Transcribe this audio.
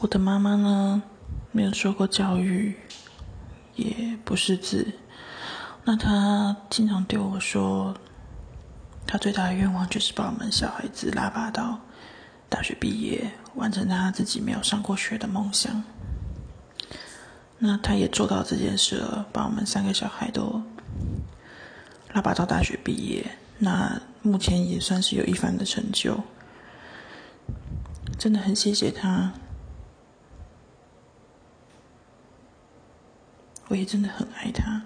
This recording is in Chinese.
我的妈妈呢，没有受过教育，也不识字。那她经常对我说，她最大的愿望就是把我们小孩子拉拔到大学毕业，完成她自己没有上过学的梦想。那她也做到这件事了，把我们三个小孩都拉拔到大学毕业。那目前也算是有一番的成就，真的很谢谢她。我也真的很爱他。